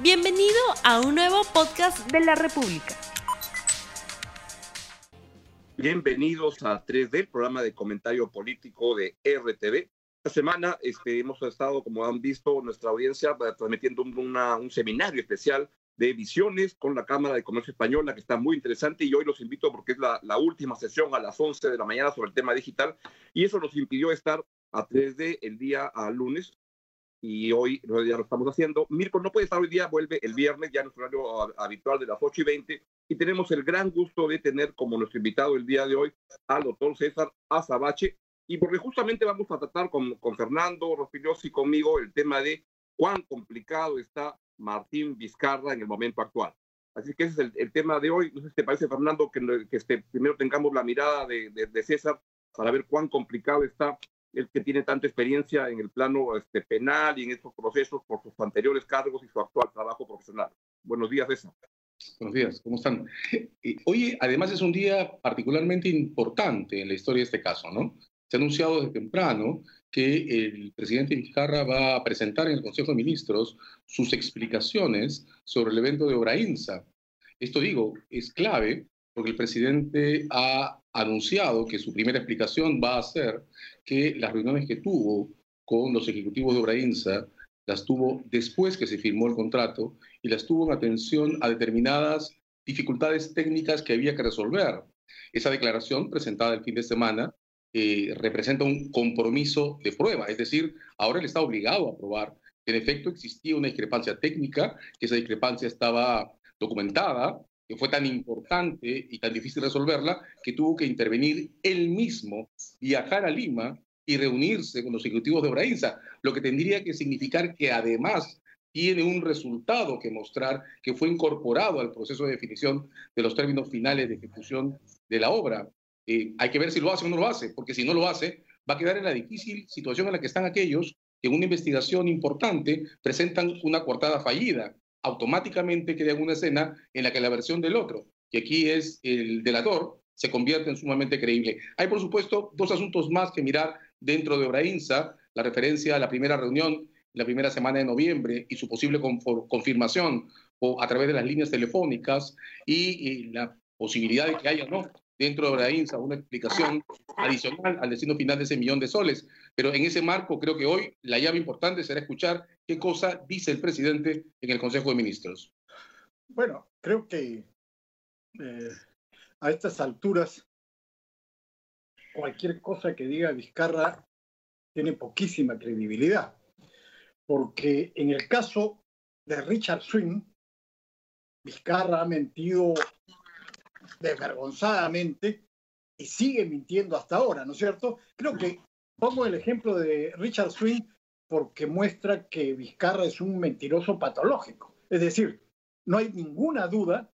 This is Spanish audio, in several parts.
Bienvenido a un nuevo podcast de la República. Bienvenidos a 3D, el programa de comentario político de RTV. Esta semana este, hemos estado, como han visto, nuestra audiencia transmitiendo un seminario especial de visiones con la Cámara de Comercio Española, que está muy interesante, y hoy los invito porque es la, la última sesión a las 11 de la mañana sobre el tema digital, y eso nos impidió estar a 3D el día a lunes, y hoy ya lo estamos haciendo. Mirko no puede estar hoy día, vuelve el viernes, ya en nuestro horario habitual de las 8 y 20, y tenemos el gran gusto de tener como nuestro invitado el día de hoy al doctor César Azabache, y porque justamente vamos a tratar con, con Fernando Rospigliosi y conmigo el tema de cuán complicado está Martín Vizcarra en el momento actual. Así que ese es el, tema de hoy. No sé si te parece, Fernando, que, que este, primero tengamos la mirada de, de, de César para ver cuán complicado está el que tiene tanta experiencia en el plano este, penal y en estos procesos por sus anteriores cargos y su actual trabajo profesional. Buenos días, César. Buenos días, ¿cómo están? Hoy, además, es un día particularmente importante en la historia de este caso, ¿no? Se ha anunciado desde temprano que el presidente Vizcarra va a presentar en el Consejo de Ministros sus explicaciones sobre el evento de Obrainsa. Esto, digo, es clave porque el presidente ha anunciado que su primera explicación va a ser que las reuniones que tuvo con los ejecutivos de Obrainsa las tuvo después que se firmó el contrato y las tuvo en atención a determinadas dificultades técnicas que había que resolver. Esa declaración presentada el fin de semana eh, representa un compromiso de prueba, es decir, ahora él está obligado a probar que en efecto existía una discrepancia técnica, que esa discrepancia estaba documentada, que fue tan importante y tan difícil resolverla, que tuvo que intervenir él mismo, viajar a Lima y reunirse con los ejecutivos de Obrainsa, lo que tendría que significar que además tiene un resultado que mostrar que fue incorporado al proceso de definición de los términos finales de ejecución de la obra. Eh, hay que ver si lo hace o no lo hace, porque si no lo hace, va a quedar en la difícil situación en la que están aquellos que en una investigación importante presentan una coartada fallida automáticamente crean una escena en la que la versión del otro, que aquí es el delator, se convierte en sumamente creíble. Hay, por supuesto, dos asuntos más que mirar dentro de Obrainsa, la referencia a la primera reunión, la primera semana de noviembre y su posible confirmación o a través de las líneas telefónicas y, y la posibilidad de que haya no dentro de Obrainsa una explicación adicional al destino final de ese millón de soles. Pero en ese marco creo que hoy la llave importante será escuchar qué cosa dice el presidente en el Consejo de Ministros. Bueno, creo que eh, a estas alturas cualquier cosa que diga Vizcarra tiene poquísima credibilidad, porque en el caso de Richard Swing, Vizcarra ha mentido desvergonzadamente y sigue mintiendo hasta ahora, ¿no es cierto? Creo que pongo el ejemplo de Richard Swing porque muestra que Vizcarra es un mentiroso patológico. Es decir, no hay ninguna duda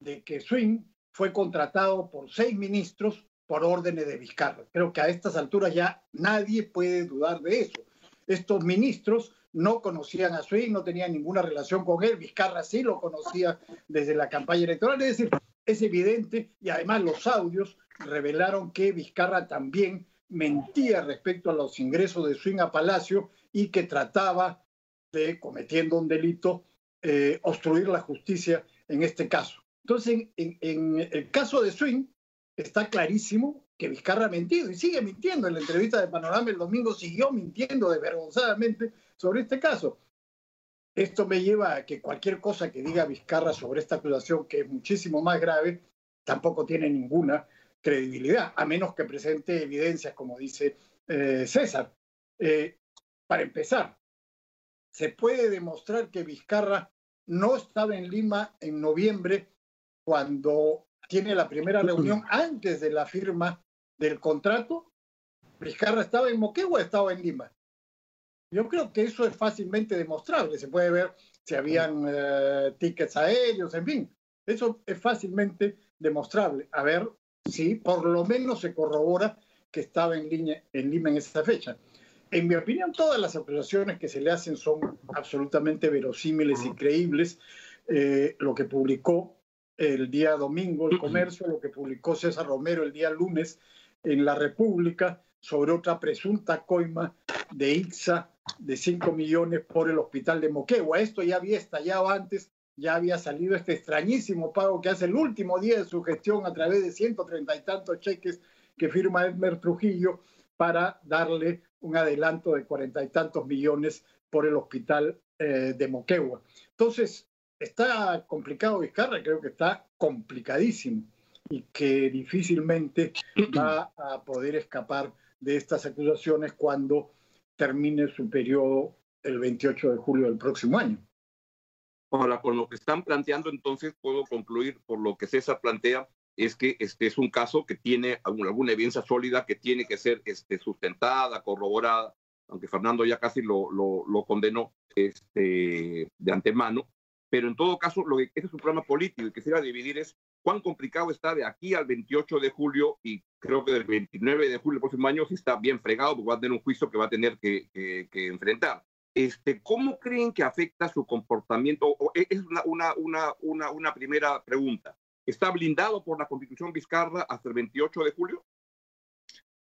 de que Swing fue contratado por seis ministros por órdenes de Vizcarra. Creo que a estas alturas ya nadie puede dudar de eso. Estos ministros no conocían a Swing, no tenían ninguna relación con él, Vizcarra sí lo conocía desde la campaña electoral, es decir, es evidente y además los audios revelaron que Vizcarra también mentía respecto a los ingresos de Swing a Palacio y que trataba de, cometiendo un delito, eh, obstruir la justicia en este caso. Entonces, en, en, el caso de Swing, está clarísimo que Vizcarra ha mentido y sigue mintiendo. En la entrevista de Panorama el domingo siguió mintiendo desvergonzadamente sobre este caso. Esto me lleva a que cualquier cosa que diga Vizcarra sobre esta acusación, que es muchísimo más grave, tampoco tiene ninguna credibilidad, a menos que presente evidencias, como dice eh, César. Eh, para empezar, se puede demostrar que Vizcarra no estaba en Lima en noviembre cuando tiene la primera reunión antes de la firma del contrato. Vizcarra estaba en Moquegua, estaba en Lima. Yo creo que eso es fácilmente demostrable. Se puede ver si habían eh, tickets aéreos, en fin. Eso es fácilmente demostrable. A ver si por lo menos se corrobora que estaba en, línea, en Lima en esa fecha. En mi opinión, todas las acusaciones que se le hacen son absolutamente verosímiles y creíbles. Eh, lo que publicó el día domingo el comercio, lo que publicó César Romero el día lunes en La República sobre otra presunta coima de IXA de 5 millones por el hospital de Moquegua. Esto ya había estallado antes, ya había salido este extrañísimo pago que hace el último día de su gestión a través de 130 y tantos cheques que firma Edmer Trujillo para darle un adelanto de cuarenta y tantos millones por el hospital eh, de Moquegua. Entonces, está complicado Vizcarra, creo que está complicadísimo y que difícilmente va a poder escapar de estas acusaciones cuando termine su periodo el 28 de julio del próximo año. Ahora, con lo que están planteando, entonces puedo concluir por lo que César plantea, es que este es un caso que tiene alguna evidencia sólida que tiene que ser este, sustentada, corroborada, aunque Fernando ya casi lo, lo, condenó este, de antemano. Pero en todo caso, lo que este es un programa político y quisiera dividir es cuán complicado está de aquí al 28 de julio y creo que del 29 de julio del próximo año si está bien fregado porque va a tener un juicio que va a tener que, que, enfrentar. Este, ¿Cómo creen que afecta su comportamiento? es una, una, una, una, una primera pregunta. ¿Está blindado por la Constitución Vizcarra hasta el 28 de julio?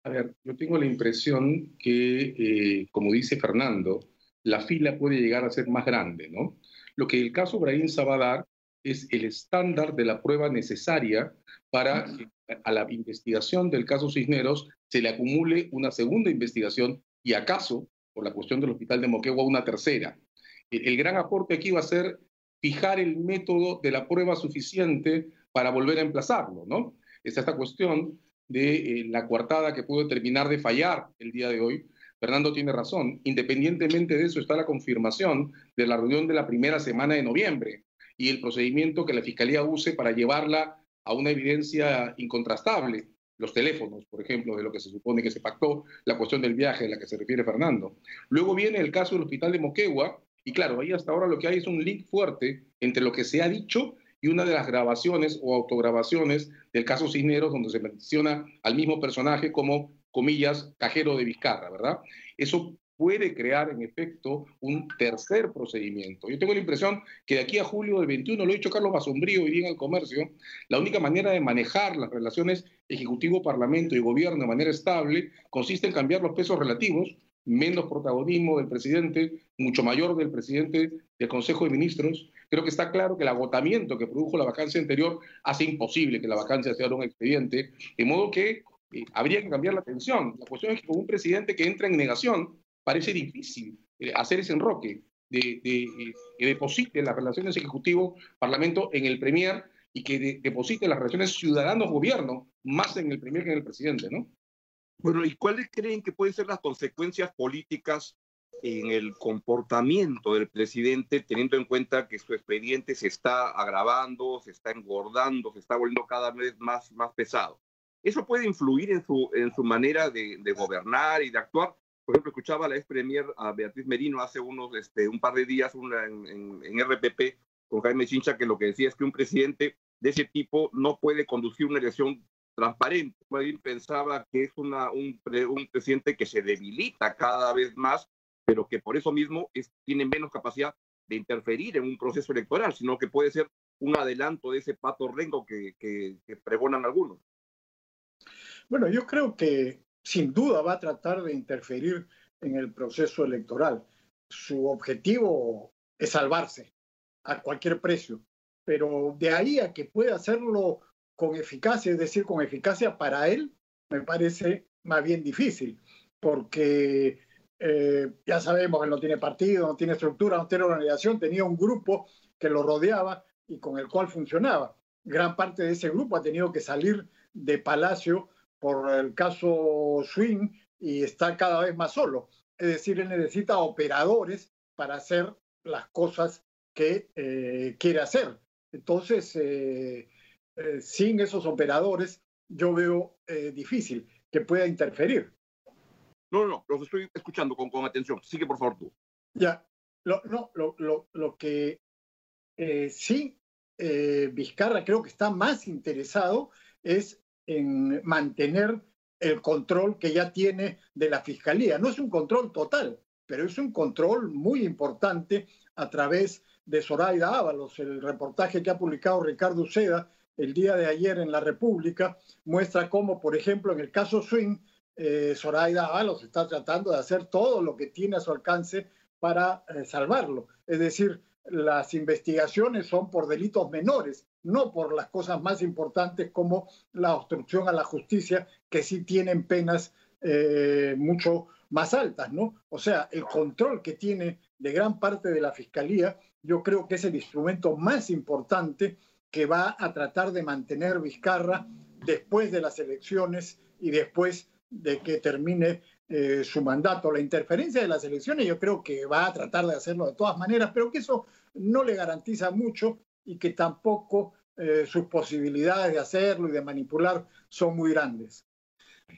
A ver, yo tengo la impresión que, eh, como dice Fernando, la fila puede llegar a ser más grande, ¿no? Lo que el caso Brahim va a dar es el estándar de la prueba necesaria para que a la investigación del caso Cisneros se le acumule una segunda investigación y acaso, por la cuestión del hospital de Moquegua, una tercera. el gran aporte aquí va a ser fijar el método de la prueba suficiente para volver a emplazarlo, ¿no? Es esta cuestión de eh, la coartada que pudo terminar de fallar el día de hoy. Fernando tiene razón. Independientemente de eso está la confirmación de la reunión de la primera semana de noviembre y el procedimiento que la Fiscalía use para llevarla a una evidencia incontrastable. Los teléfonos, por ejemplo, de lo que se supone que se pactó, la cuestión del viaje a la que se refiere Fernando. Luego viene el caso del hospital de Moquegua, y claro, ahí hasta ahora lo que hay es un link fuerte entre lo que se ha dicho y una de las grabaciones o autograbaciones del caso Cisneros, donde se menciona al mismo personaje como, comillas, cajero de Vizcarra, ¿verdad? Eso puede crear en efecto un tercer procedimiento. Yo tengo la impresión que de aquí a julio del 21, lo ha dicho Carlos Basombrío hoy día en el comercio, la única manera de manejar las relaciones Ejecutivo-Parlamento y Gobierno de manera estable consiste en cambiar los pesos relativos menos protagonismo del presidente, mucho mayor del presidente del Consejo de Ministros. Creo que está claro que el agotamiento que produjo la vacancia anterior hace imposible que la vacancia sea un expediente, de modo que eh, habría que cambiar la atención. La cuestión es que con un presidente que entra en negación, parece difícil eh, hacer ese enroque de, eh, que deposite las relaciones ejecutivo-parlamento en el Premier y que deposite las relaciones ciudadanos-gobierno más en el Premier que en el presidente, ¿no? Bueno, ¿y cuáles creen que pueden ser las consecuencias políticas en el comportamiento del presidente, teniendo en cuenta que su expediente se está agravando, se está engordando, se está volviendo cada vez más, más pesado? ¿Eso puede influir en su, en su manera de, gobernar y de actuar? Por ejemplo, escuchaba a la ex premier a Beatriz Merino hace unos, este, un par de días en, en, RPP con Jaime Chincha que lo que decía es que un presidente de ese tipo no puede conducir una elección transparente. pensaba que es un, un, presidente que se debilita cada vez más, pero que por eso mismo es, tiene menos capacidad de interferir en un proceso electoral, sino que puede ser un adelanto de ese pato rengo que pregonan algunos. Bueno, yo creo que sin duda va a tratar de interferir en el proceso electoral. Su objetivo es salvarse a cualquier precio, pero de ahí a que pueda hacerlo con eficacia, es decir, con eficacia para él, me parece más bien difícil, porque eh, ya sabemos que no tiene partido, no tiene estructura, no tiene organización, tenía un grupo que lo rodeaba y con el cual funcionaba. Gran parte de ese grupo ha tenido que salir de Palacio por el caso Swing y está cada vez más solo. Es decir, él necesita operadores para hacer las cosas que eh, quiere hacer. Entonces, eh, eh, sin esos operadores, yo veo difícil que pueda interferir. No, no, los estoy escuchando con, con atención. Sigue, por favor, tú. Ya, lo, no, lo, lo, lo que sí Vizcarra creo que está más interesado es en mantener el control que ya tiene de la Fiscalía. No es un control total, pero es un control muy importante a través de Zoraida Ábalos. El reportaje que ha publicado Ricardo Uceda el día de ayer en la República muestra cómo, por ejemplo, en el caso Swing, eh, Zoraida Ábalos está tratando de hacer todo lo que tiene a su alcance para eh, salvarlo. Es decir, las investigaciones son por delitos menores, no por las cosas más importantes como la obstrucción a la justicia, que sí tienen penas eh, mucho más altas, ¿no? O sea, el control que tiene de gran parte de la Fiscalía, yo creo que es el instrumento más importante que va a tratar de mantener Vizcarra después de las elecciones y después de que termine eh, su mandato. La interferencia de las elecciones yo creo que va a tratar de hacerlo de todas maneras, pero que eso no le garantiza mucho y que tampoco eh, sus posibilidades de hacerlo y de manipular son muy grandes.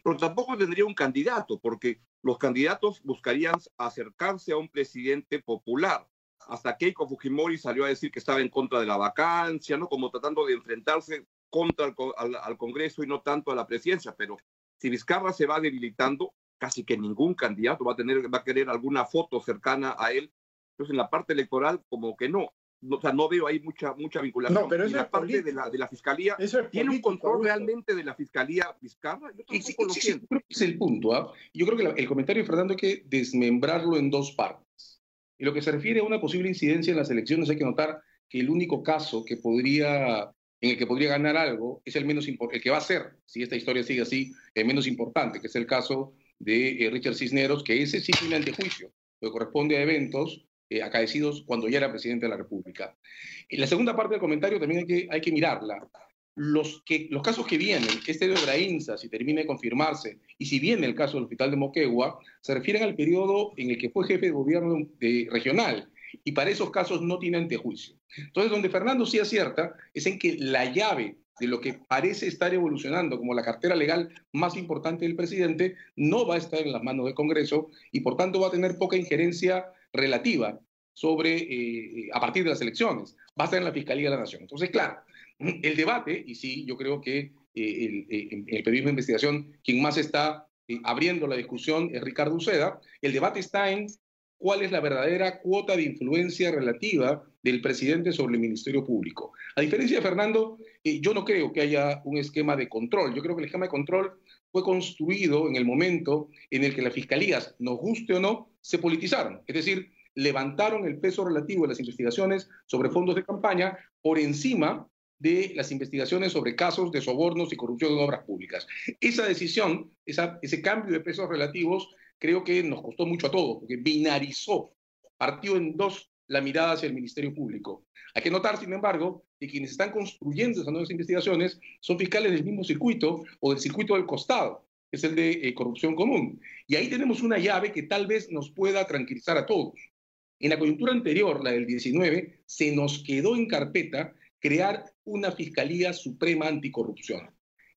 Pero tampoco tendría un candidato, porque los candidatos buscarían acercarse a un presidente popular. Hasta Keiko Fujimori salió a decir que estaba en contra de la vacancia, ¿no? Como tratando de enfrentarse contra el, al, Congreso y no tanto a la presidencia. Pero si Vizcarra se va debilitando, casi que ningún candidato va a tener, va a querer alguna foto cercana a él. Entonces, en la parte electoral, como que no. O sea, no veo ahí mucha, mucha vinculación. No, pero eso y la parte de la, de la fiscalía, eso es ¿tiene político, un control Augusto. realmente de la fiscalía Vizcarra? Yo Sí, sí, lo sí, creo que es el punto. ¿ah? Yo creo que la- el comentario de Fernando hay que desmembrarlo en dos partes. Y lo que se refiere a una posible incidencia en las elecciones, hay que notar que el único caso que podría, en el que podría ganar algo es el menos el que va a ser, si esta historia sigue así, el menos importante, que es el caso de eh, Richard Cisneros, que ese sí tiene antejuicio, lo que corresponde a eventos eh, acaecidos cuando ya era presidente de la República. En la segunda parte del comentario también hay que, mirarla. Los, casos que vienen, este de Obraínsa, si termina de confirmarse, y si viene el caso del hospital de Moquegua, se refieren al periodo en el que fue jefe de gobierno regional, y para esos casos no tiene antejuicio. Entonces, donde Fernando sí acierta es en que la llave de lo que parece estar evolucionando como la cartera legal más importante del presidente no va a estar en las manos del Congreso y por tanto va a tener poca injerencia relativa sobre, eh, a partir de las elecciones, va a estar en la Fiscalía de la Nación. Entonces, claro, el debate, y sí, yo creo que eh, el, eh, en el periodismo de investigación, quien más está eh, abriendo la discusión es Ricardo Uceda, el debate está en cuál es la verdadera cuota de influencia relativa del presidente sobre el Ministerio Público. A diferencia de Fernando, eh, yo no creo que haya un esquema de control. Yo creo que el esquema de control fue construido en el momento en el que las fiscalías, nos guste o no, se politizaron. Es decir, levantaron el peso relativo de las investigaciones sobre fondos de campaña por encima de las investigaciones sobre casos de sobornos y corrupción en obras públicas. Esa decisión, esa, ese cambio de pesos relativos, creo que nos costó mucho a todos, porque binarizó, partió en dos la mirada hacia el Ministerio Público. Hay que notar, sin embargo, que quienes están construyendo esas nuevas investigaciones son fiscales del mismo circuito o del circuito del costado, que es el de eh, corrupción común. Y ahí tenemos una llave que tal vez nos pueda tranquilizar a todos. En la coyuntura anterior, la del 19, se nos quedó en carpeta crear una Fiscalía Suprema Anticorrupción.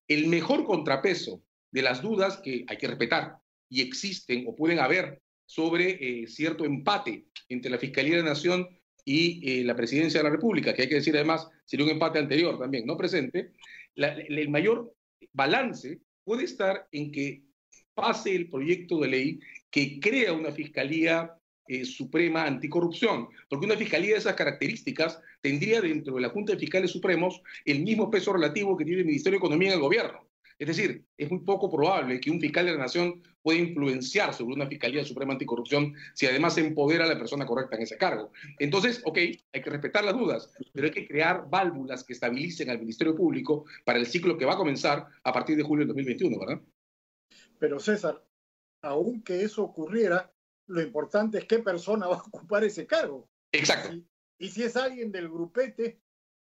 El mejor contrapeso de las dudas que hay que respetar y existen o pueden haber sobre eh, cierto empate entre la Fiscalía de la Nación y eh, la Presidencia de la República, que hay que decir además, sería un empate anterior también, no presente, el mayor balance puede estar en que pase el proyecto de ley que crea una Fiscalía eh, Suprema Anticorrupción, porque una Fiscalía de esas características tendría dentro de la Junta de Fiscales Supremos el mismo peso relativo que tiene el Ministerio de Economía en el gobierno. Es decir, es muy poco probable que un fiscal de la nación pueda influenciar sobre una Fiscalía Suprema Anticorrupción si además se empodera a la persona correcta en ese cargo. Entonces, ok, hay que respetar las dudas, pero hay que crear válvulas que estabilicen al Ministerio Público para el ciclo que va a comenzar a partir de julio del 2021, ¿verdad? Pero César, aunque eso ocurriera, lo importante es qué persona va a ocupar ese cargo. Exacto. Y, y si es alguien del grupete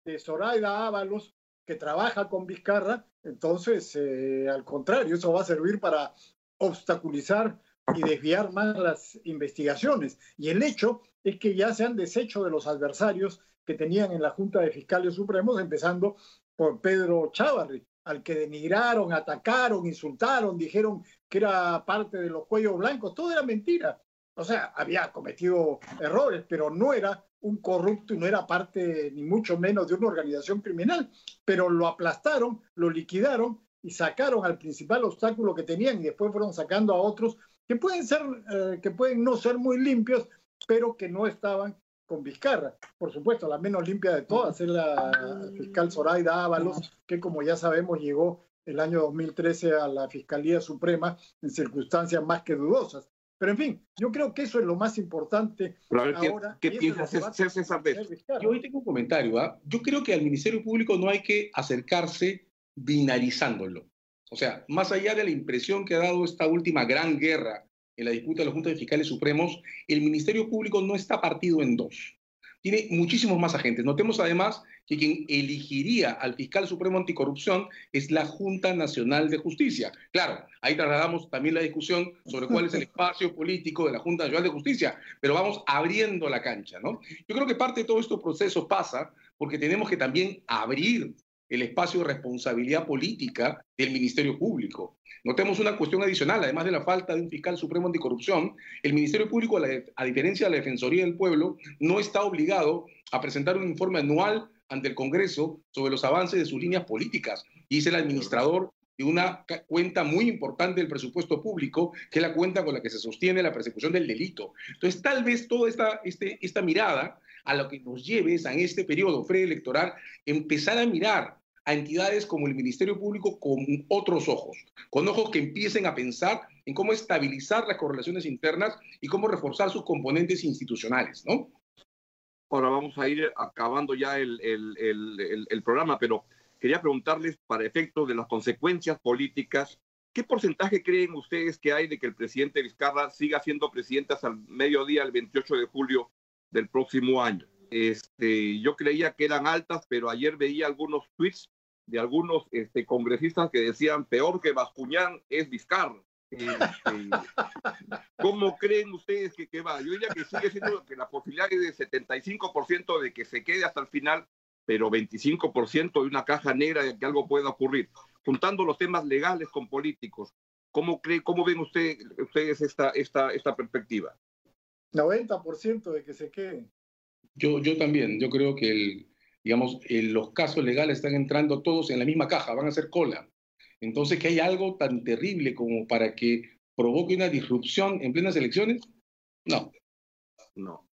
de Zoraida Ábalos que trabaja con Vizcarra, entonces, eh, al contrario, eso va a servir para obstaculizar y desviar más las investigaciones. Y el hecho es que ya se han deshecho de los adversarios que tenían en la Junta de Fiscales Supremos, empezando por Pedro Chávarri, al que denigraron, atacaron, insultaron, dijeron que era parte de los cuellos blancos. Todo era mentira. O sea, había cometido errores, pero no era un corrupto y no era parte, ni mucho menos, de una organización criminal. Pero lo aplastaron, lo liquidaron y sacaron al principal obstáculo que tenían y después fueron sacando a otros que pueden ser, eh, que pueden no ser muy limpios, pero que no estaban con Vizcarra. Por supuesto, la menos limpia de todas es la fiscal Zoraida Ábalos, que como ya sabemos llegó el año 2013 a la Fiscalía Suprema en circunstancias más que dudosas. Pero en fin, yo creo que eso es lo más importante ahora. ¿Qué, piensas, César? Yo hoy tengo un comentario. ¿ah? Yo creo que al Ministerio Público no hay que acercarse binarizándolo. O sea, más allá de la impresión que ha dado esta última gran guerra en la disputa de los juntas de fiscales supremos, el Ministerio Público no está partido en dos. Tiene muchísimos más agentes. Notemos además que quien elegiría al fiscal supremo anticorrupción es la Junta Nacional de Justicia. Claro, ahí trasladamos también la discusión sobre cuál es el espacio político de la Junta Nacional de Justicia, pero vamos abriendo la cancha, ¿no? Yo creo que parte de todo este proceso pasa porque tenemos que también abrir el espacio de responsabilidad política del Ministerio Público. Notemos una cuestión adicional, además de la falta de un fiscal supremo anticorrupción, el Ministerio Público, a diferencia de la Defensoría del Pueblo, no está obligado a presentar un informe anual ante el Congreso sobre los avances de sus líneas políticas. Es el administrador de una cuenta muy importante del presupuesto público, que es la cuenta con la que se sostiene la persecución del delito. Entonces, tal vez toda esta, este, esta mirada a lo que nos lleve es en este periodo preelectoral empezar a mirar a entidades como el Ministerio Público con otros ojos, con ojos que empiecen a pensar en cómo estabilizar las correlaciones internas y cómo reforzar sus componentes institucionales, ¿no? Ahora vamos a ir acabando ya el, el, programa, pero quería preguntarles, para efectos de las consecuencias políticas, ¿qué porcentaje creen ustedes que hay de que el presidente Vizcarra siga siendo presidente hasta el mediodía, el 28 de julio del próximo año? Este, yo creía que eran altas, pero ayer veía algunos tweets de algunos este, congresistas que decían peor que Bascuñán es Vizcarra. Este, ¿Cómo creen ustedes que, que, va? Yo diría que sigue siendo que la posibilidad es de 75% de que se quede hasta el final, pero 25% de una caja negra de que algo pueda ocurrir. Juntando los temas legales con políticos, ¿cómo, cree, cómo ven usted, ustedes esta, esta, esta perspectiva? 90% de que se quede. Yo, yo también, yo creo que el, digamos, los casos legales están entrando todos en la misma caja, van a ser cola. Entonces, que hay algo tan terrible como para que provoque una disrupción en plenas elecciones, no. No.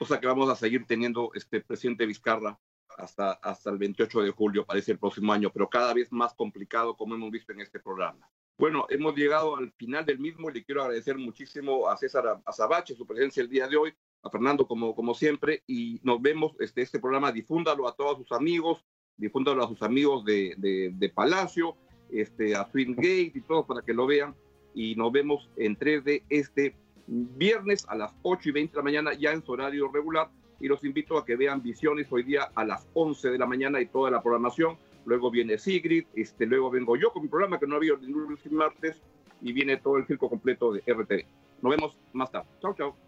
O sea que vamos a seguir teniendo este presidente Vizcarra hasta, hasta el 28 de julio, parece el próximo año, pero cada vez más complicado, como hemos visto en este programa. Bueno, hemos llegado al final del mismo y le quiero agradecer muchísimo a César Azabache su presencia el día de hoy a Fernando como, como siempre y nos vemos, este, este programa difúndalo a todos sus amigos, difúndalo a sus amigos de, de, Palacio, este, a Swing Gate y todos para que lo vean y nos vemos en 3D este viernes a las 8 y 20 de la mañana ya en su horario regular y los invito a que vean Visiones hoy día a las 11 de la mañana y toda la programación. Luego viene Sigrid, este, luego vengo yo con mi programa que no había y martes y viene todo el circo completo de RTV. Nos vemos más tarde. Chao, chao.